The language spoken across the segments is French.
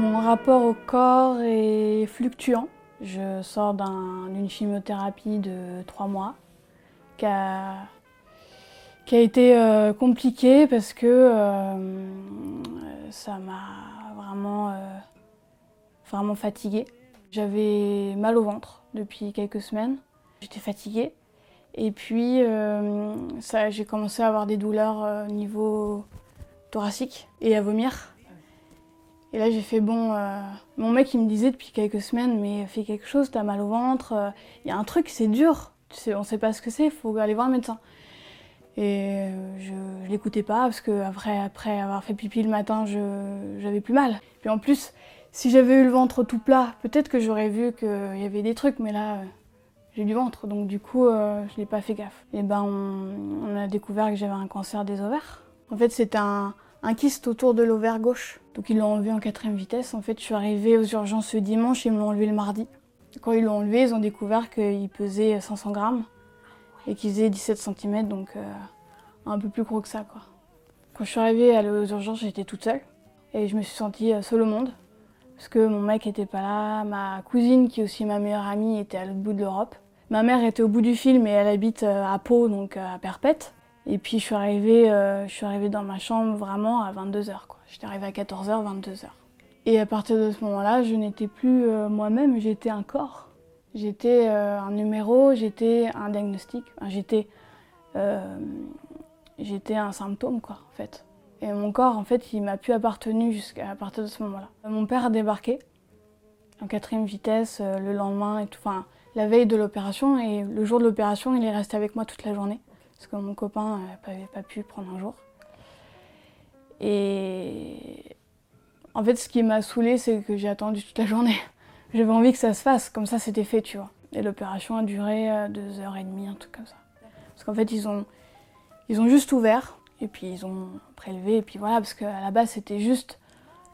Mon rapport au corps est fluctuant. Je sors d'une chimiothérapie de trois mois qui a, été euh, compliquée parce que euh, ça m'a vraiment, euh, vraiment fatiguée. J'avais mal au ventre depuis quelques semaines. J'étais fatiguée. Et puis, j'ai commencé à avoir des douleurs au niveau thoracique et à vomir. Et là, j'ai fait bon. Euh, mon mec, il me disait depuis quelques semaines, mais fais quelque chose, t'as mal au ventre. Il euh, y a un truc, c'est dur. Tu sais, on sait pas ce que c'est, il faut aller voir un médecin. Et euh, je, je l'écoutais pas parce que après, après avoir fait pipi le matin, j'avais plus mal. Puis en plus, si j'avais eu le ventre tout plat, peut-être que j'aurais vu qu'il y avait des trucs, mais là, j'ai du ventre, donc du coup, je n'ai pas fait gaffe. Et ben, on, on a découvert que j'avais un cancer des ovaires. En fait, c'était un, un kyste autour de l'ovaire gauche. Donc ils l'ont enlevé en quatrième vitesse. En fait, je suis arrivée aux urgences ce dimanche, ils me l'ont enlevé le mardi. Quand ils l'ont enlevé, ils ont découvert qu'il pesait 500 grammes et qu'il faisait 17 cm, donc euh, un peu plus gros que ça. Quoi. Quand je suis arrivée aux urgences, j'étais toute seule et je me suis sentie euh, seule au monde parce que mon mec était pas là, ma cousine qui est aussi ma meilleure amie était à l'autre bout de l'Europe. Ma mère était au bout du film et elle habite euh, à Pau, donc à Perpète. Et puis je suis arrivée, euh, je suis arrivée dans ma chambre vraiment à 22h. J'étais arrivée à 14h, 22h. Et à partir de ce moment-là, je n'étais plus euh, moi-même, j'étais un corps. J'étais euh, un numéro, j'étais un diagnostic, j'étais, j'étais un symptôme, quoi, en fait. Et mon corps, en fait, il m'a plus appartenu jusqu'à partir de ce moment-là. Mon père a débarqué en quatrième vitesse le lendemain enfin, la veille de l'opération. Et le jour de l'opération, il est resté avec moi toute la journée parce que mon copain n'avait pas pu prendre un jour. Et en fait, ce qui m'a saoulée, c'est que j'ai attendu toute la journée. J'avais envie que ça se fasse, comme ça c'était fait, tu vois. Et l'opération a duré euh, deux heures et demie, un truc comme ça. Parce qu'en fait, ils ont, ils ont juste ouvert, et puis ils ont prélevé, et puis voilà, parce qu'à la base, c'était juste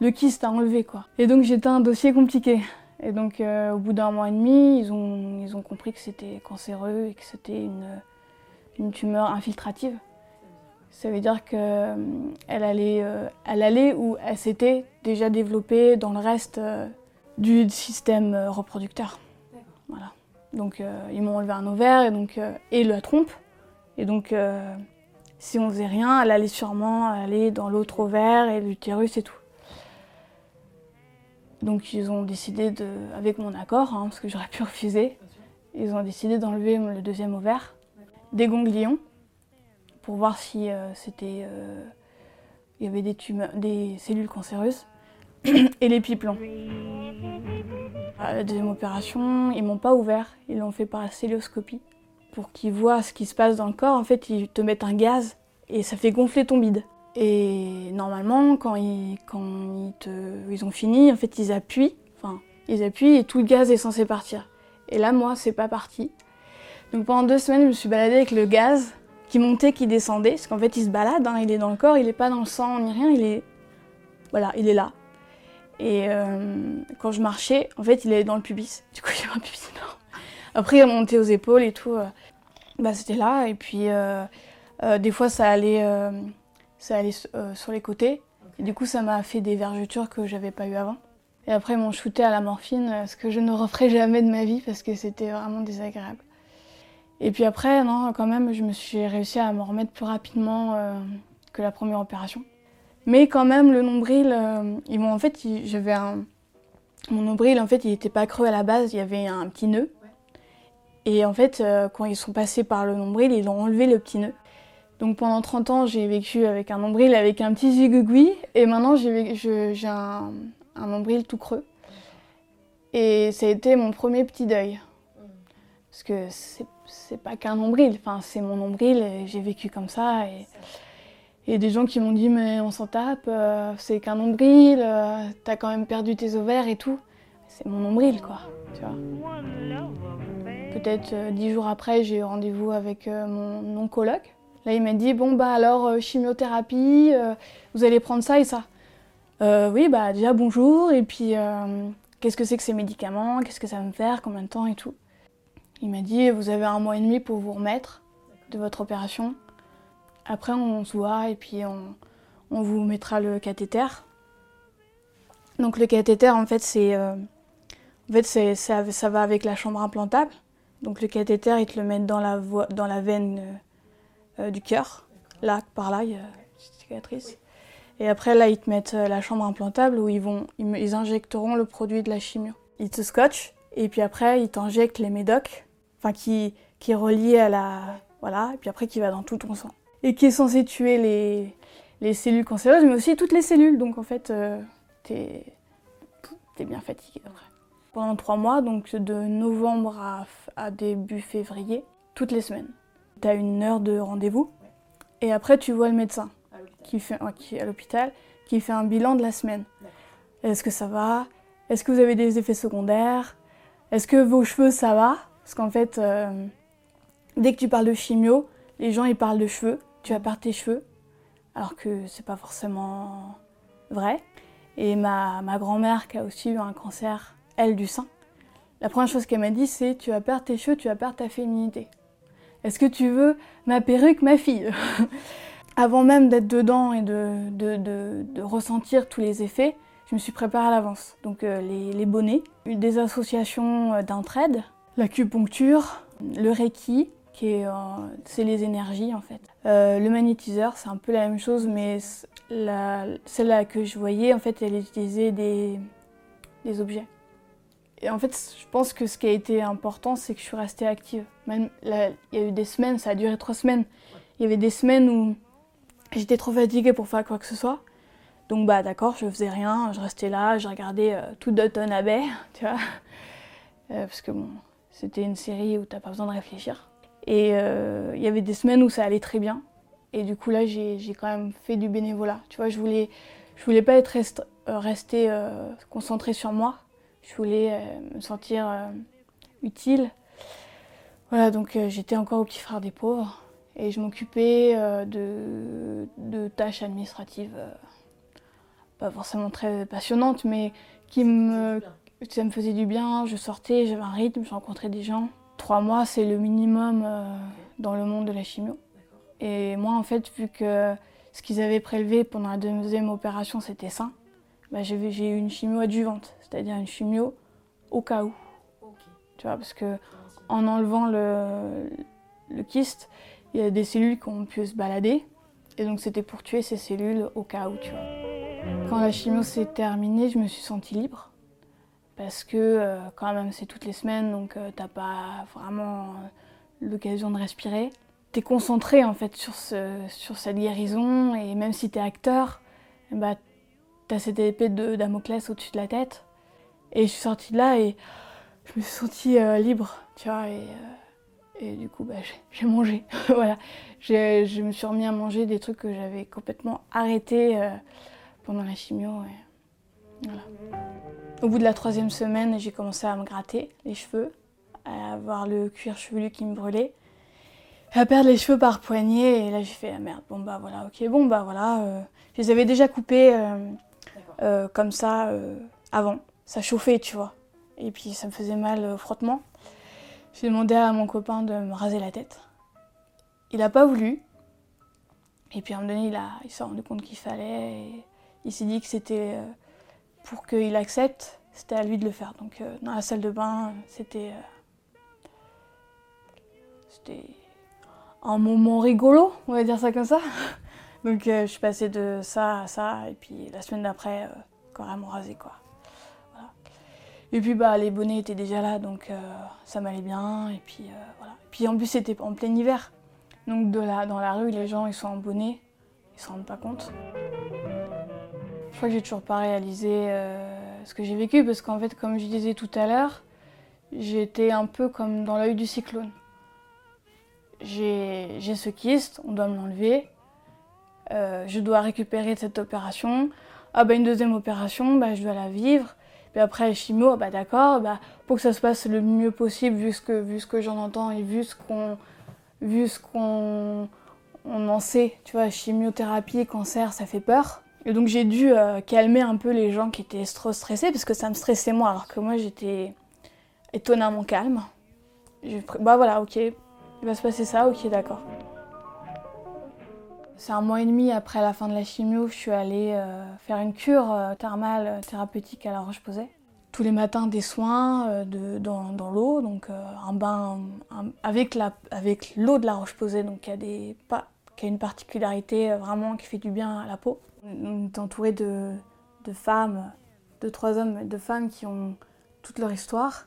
le kyste à enlever, quoi. Et donc j'étais un dossier compliqué. Et donc, euh, au bout d'un mois et demi, ils ont, ils ont compris que c'était cancéreux et que c'était une une tumeur infiltrative. Ça veut dire qu'elle euh, allait, euh, elle allait ou elle s'était déjà développée dans le reste euh, du système reproducteur. Voilà. Donc ils m'ont enlevé un ovaire et, donc, et la trompe. Et donc si on faisait rien, elle allait sûrement aller dans l'autre ovaire et l'utérus et tout. Donc ils ont décidé, de, avec mon accord, hein, parce que j'aurais pu refuser, ils ont décidé d'enlever le deuxième ovaire des ganglions pour voir si euh, c'était euh, il y avait des, tumeurs, des cellules cancéreuses et les piplons. À la deuxième opération, ils m'ont pas ouvert, ils l'ont fait par la célioscopie pour qu'ils voient ce qui se passe dans le corps. En fait, ils te mettent un gaz et ça fait gonfler ton bide. Et normalement, quand ils, quand ils, te, ils ont fini, en fait, ils appuient, enfin, ils appuient et tout le gaz est censé partir. Et là, moi, c'est pas parti. Donc pendant deux semaines, je me suis baladée avec le gaz qui montait, qui descendait, parce qu'en fait il se balade, hein, il est dans le corps, il n'est pas dans le sang ni rien, il est, voilà, il est là. Et euh, quand je marchais, en fait il est dans le pubis. Du coup j'ai un pubis énorme. Après il monté aux épaules et tout, euh, bah c'était là. Et puis euh, des fois ça allait, ça allait sur les côtés. Et du coup ça m'a fait des vergetures que j'avais pas eu avant. Et après ils m'ont shooté à la morphine, ce que je ne referai jamais de ma vie parce que c'était vraiment désagréable. Et puis après, non, quand même, je me suis réussi à m'en remettre plus rapidement euh, que la première opération. Mais quand même, le nombril, euh, ils m'ont en fait, j'avais un, mon nombril, en fait, il n'était pas creux à la base, il y avait un petit nœud. Et en fait, euh, quand ils sont passés par le nombril, ils ont enlevé le petit nœud. Donc pendant 30 ans, j'ai vécu avec un nombril avec un petit zigougoui, et maintenant j'ai un, un nombril tout creux. Et ça a été mon premier petit deuil. Parce que c'est c'est pas qu'un nombril, enfin, c'est mon nombril j'ai vécu comme ça. Et, Et des gens qui m'ont dit mais on s'en tape, euh, c'est qu'un nombril, euh, t'as quand même perdu tes ovaires et tout. C'est mon nombril quoi, tu vois. Peut-être euh, dix jours après, j'ai eu rendez-vous avec mon oncologue. Là, il m'a dit bon bah alors chimiothérapie, vous allez prendre ça et ça. oui bah déjà bonjour et puis qu'est-ce que c'est que ces médicaments, qu'est-ce que ça va me faire, combien de temps et tout? Il m'a dit vous avez un mois et demi pour vous remettre de votre opération. Après, on se voit et puis on, vous mettra le cathéter. Donc le cathéter, en fait, c'est euh, en fait, c'est, ça, va avec la chambre implantable. Donc le cathéter, ils te le mettent dans la, dans la veine euh, euh, du cœur. Là, par là, il y a une cicatrice. Et après, là, ils te mettent la chambre implantable où ils, vont, ils, injecteront le produit de la chimio. Ils te scotchent et puis après, ils t'injectent les médocs, enfin qui, qui est relié à la... Voilà, et puis après qui va dans tout ton sang et qui est censé tuer les, les cellules cancéreuses, mais aussi toutes les cellules. Donc en fait, euh, t'es es bien fatigué après. Pendant trois mois, donc de novembre à, à début février, toutes les semaines. Tu as une heure de rendez-vous et après tu vois le médecin qui fait, qui est à l'hôpital qui fait un bilan de la semaine. Est-ce que ça va? Est-ce que vous avez des effets secondaires? Est-ce que vos cheveux ça va? Parce qu'en fait, euh, dès que tu parles de chimio, les gens ils parlent de cheveux tu vas perdre tes cheveux, alors que c'est pas forcément vrai. Et ma, ma grand-mère qui a aussi eu un cancer, elle, du sein, la première chose qu'elle m'a dit, c'est tu vas perdre tes cheveux, tu vas perdre ta féminité. Est-ce que tu veux ma perruque, ma fille? Avant même d'être dedans et de, de, de, ressentir tous les effets, je me suis préparée à l'avance. Donc euh, les, les, bonnets, des associations euh, d'entraide, l'acupuncture, le reiki, qui euh, c'est les énergies en fait. Euh, le magnétiseur, c'est un peu la même chose, mais celle-là que je voyais, en fait, elle utilisait des, des objets. Et en fait, je pense que ce qui a été important, c'est que je suis restée active. Même il y a eu des semaines, ça a duré trois semaines. Il y avait des semaines où j'étais trop fatiguée pour faire quoi que ce soit. Donc bah d'accord, je faisais rien, je restais là, je regardais euh, tout à baie, tu vois. parce que bon, c'était une série où t'as pas besoin de réfléchir. Et euh, il y avait des semaines où ça allait très bien. Et du coup, là, j'ai quand même fait du bénévolat. Tu vois, je voulais, je voulais pas être euh, restée euh, concentrée sur moi. Je voulais me sentir utile. Voilà, donc j'étais encore au petit frère des pauvres. Et je m'occupais de, de, tâches administratives pas forcément très passionnantes, mais qui me, ça me faisait du bien. Je sortais, j'avais un rythme, je rencontrais des gens. Trois mois, c'est le minimum euh, dans le monde de la chimio. Et moi, en fait, vu que ce qu'ils avaient prélevé pendant la deuxième opération, c'était ça, bah, j'ai eu une chimio adjuvante, c'est-à-dire une chimio au cas où. Tu vois, parce que en enlevant le, le kyste, il y a des cellules qui ont pu se balader. Et donc, c'était pour tuer ces cellules au cas où, tu vois. Quand la chimio s'est terminée, je me suis sentie libre parce que euh, quand même c'est toutes les semaines donc euh, t'as pas vraiment euh, l'occasion de respirer. T'es concentré en fait sur, ce, sur cette guérison et même si t'es acteur, bah, t'as cette épée de Damoclès au-dessus de la tête. Et je suis sortie de là et je me suis sentie libre, tu vois, et, et du coup bah, j'ai mangé. voilà, je me suis remis à manger des trucs que j'avais complètement arrêtés pendant la chimio. Voilà. Au bout de la troisième semaine, j'ai commencé à me gratter les cheveux, à avoir le cuir chevelu qui me brûlait, à perdre les cheveux par poignée. Et là, j'ai fait ah merde, bon bah voilà, ok, bon bah voilà. Euh, je les avais déjà coupés euh, euh, comme ça avant. Ça chauffait, tu vois. Et puis ça me faisait mal au frottement. J'ai demandé à mon copain de me raser la tête. Il n'a pas voulu. Et puis à un moment donné, il, a, il s'est rendu compte qu'il fallait. Et il s'est dit que c'était pour qu'il accepte, c'était à lui de le faire. Donc euh, dans la salle de bain, c'était euh, c'était un moment rigolo, on va dire ça comme ça. Donc euh, je suis passée de ça à ça, et puis la semaine d'après, carrément rasé quoi. Et puis bah les bonnets étaient déjà là, donc ça m'allait bien, et puis voilà. Et puis en plus c'était en plein hiver, donc de dans la rue les gens ils sont en bonnet, ils se rendent pas compte. Je crois que j'ai toujours pas réalisé euh, ce que j'ai vécu parce qu'en fait, comme je disais tout à l'heure, j'étais un peu comme dans l'œil du cyclone. J'ai ce kyste, on doit me l'enlever. euh, je dois récupérer cette opération. Ah bah une deuxième opération, bah, je dois la vivre. Puis après chimio, ah bah d'accord, bah, pour que ça se passe le mieux possible vu ce que, que j'en entends et vu ce qu'on vu ce qu'on on en sait, tu vois, chimiothérapie, cancer, ça fait peur. Et donc j'ai dû euh, calmer un peu les gens qui étaient trop stressés parce que ça me stressait moi alors que moi j'étais étonnamment calme. bah voilà, ok, il va se passer ça, ok, d'accord. C'est un mois et demi après la fin de la chimio, je suis allée euh, faire une cure euh, thermale euh, thérapeutique à La Roche-Posay. Tous les matins, des soins dans, l'eau, donc un bain avec, l'eau de La Roche-Posay, donc qui a, des, qui a une particularité vraiment qui fait du bien à la peau. On est entouré de, femmes, de trois hommes, de femmes qui ont toute leur histoire.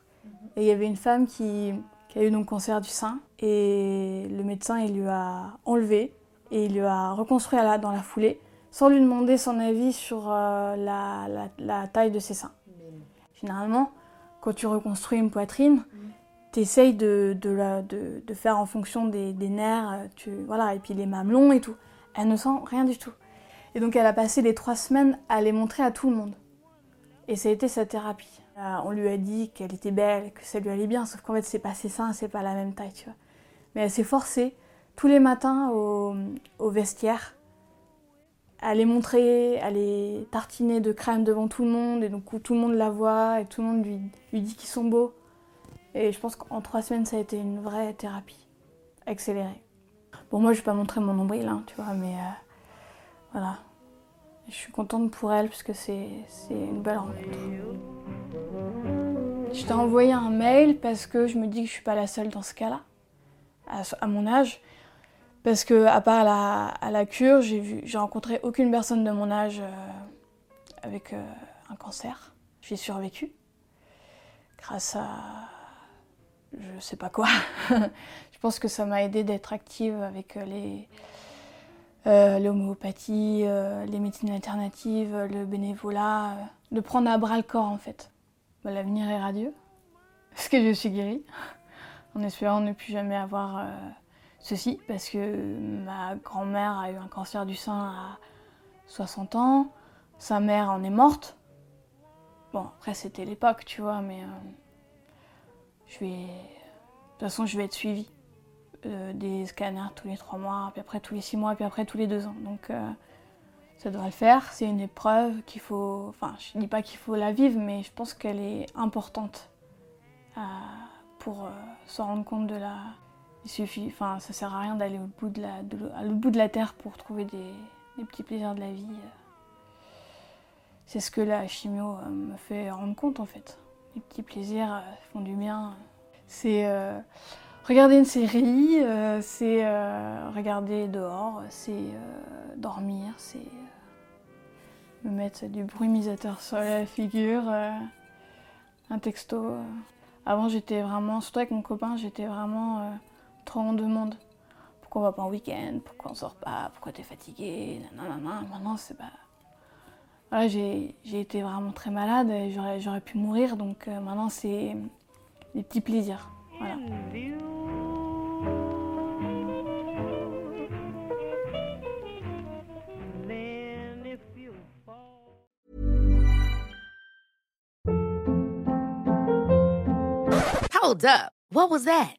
Et il y avait une femme qui, qui a eu donc cancer du sein et le médecin il lui a enlevé et il lui a reconstruit dans la foulée sans lui demander son avis sur euh, la, taille de ses seins. Généralement, quand tu reconstruis une poitrine, tu essayes de, de, faire en fonction des, nerfs, euh, tu, voilà, et puis les mamelons et tout. Elle ne sent rien du tout. Et donc elle a passé les trois semaines à les montrer à tout le monde. Et ça a été sa thérapie. Euh, on lui a dit qu'elle était belle, que ça lui allait bien, sauf qu'en fait c'est pas ses seins, c'est pas la même taille, tu vois. Mais elle s'est forcée tous les matins au, vestiaire à les montrer, à les tartiner de crème devant tout le monde, et donc tout le monde la voit, et tout le monde lui, lui dit qu'ils sont beaux. Et je pense qu'en trois semaines, ça a été une vraie thérapie, accélérée. Bon, moi, je vais pas montrer mon nombril, hein, tu vois, mais euh, voilà. Je suis contente pour elle, parce que c'est une belle rencontre. Je t'ai envoyé un mail parce que je me dis que je suis pas la seule dans ce cas-là, à mon âge. Parce que à part la, à la cure, j'ai rencontré aucune personne de mon âge euh, avec euh, un cancer. J'ai survécu grâce à je sais pas quoi. je pense que ça m'a aidé d'être active avec euh, les l'homéopathie, les médecines alternatives, le bénévolat, de prendre à bras le corps en fait. Bah, l'avenir est radieux, parce que je suis guérie, en espérant ne plus jamais avoir ceci parce que ma grand-mère a eu un cancer du sein à 60 ans, sa mère en est morte. Bon, après c'était l'époque, tu vois, mais euh, je vais. De toute façon, je vais être suivie. Euh, des scanners tous les trois mois, puis après tous les six mois, puis après tous les deux ans. Donc euh, ça devrait le faire. C'est une épreuve qu'il faut. Enfin, je dis pas qu'il faut la vivre, mais je pense qu'elle est importante pour se rendre compte de la, il suffit, enfin, ça sert à rien d'aller au bout de la, bout de la terre pour trouver des, petits plaisirs de la vie. C'est ce que la chimio euh, me fait rendre compte en fait. Les petits plaisirs euh, font du bien. C'est euh, regarder une série, c'est regarder dehors, c'est dormir, c'est me mettre du brumisateur sur la figure, un texto. Avant j'étais vraiment, surtout avec mon copain, j'étais vraiment on demande pourquoi on va pas en week-end, pourquoi on sort pas, pourquoi tu es fatigué, nanana. Maintenant, c'est pas. J'ai été vraiment très malade et j'aurais pu mourir, donc euh, maintenant, c'est des petits plaisirs. Voilà. Hold up. What was that?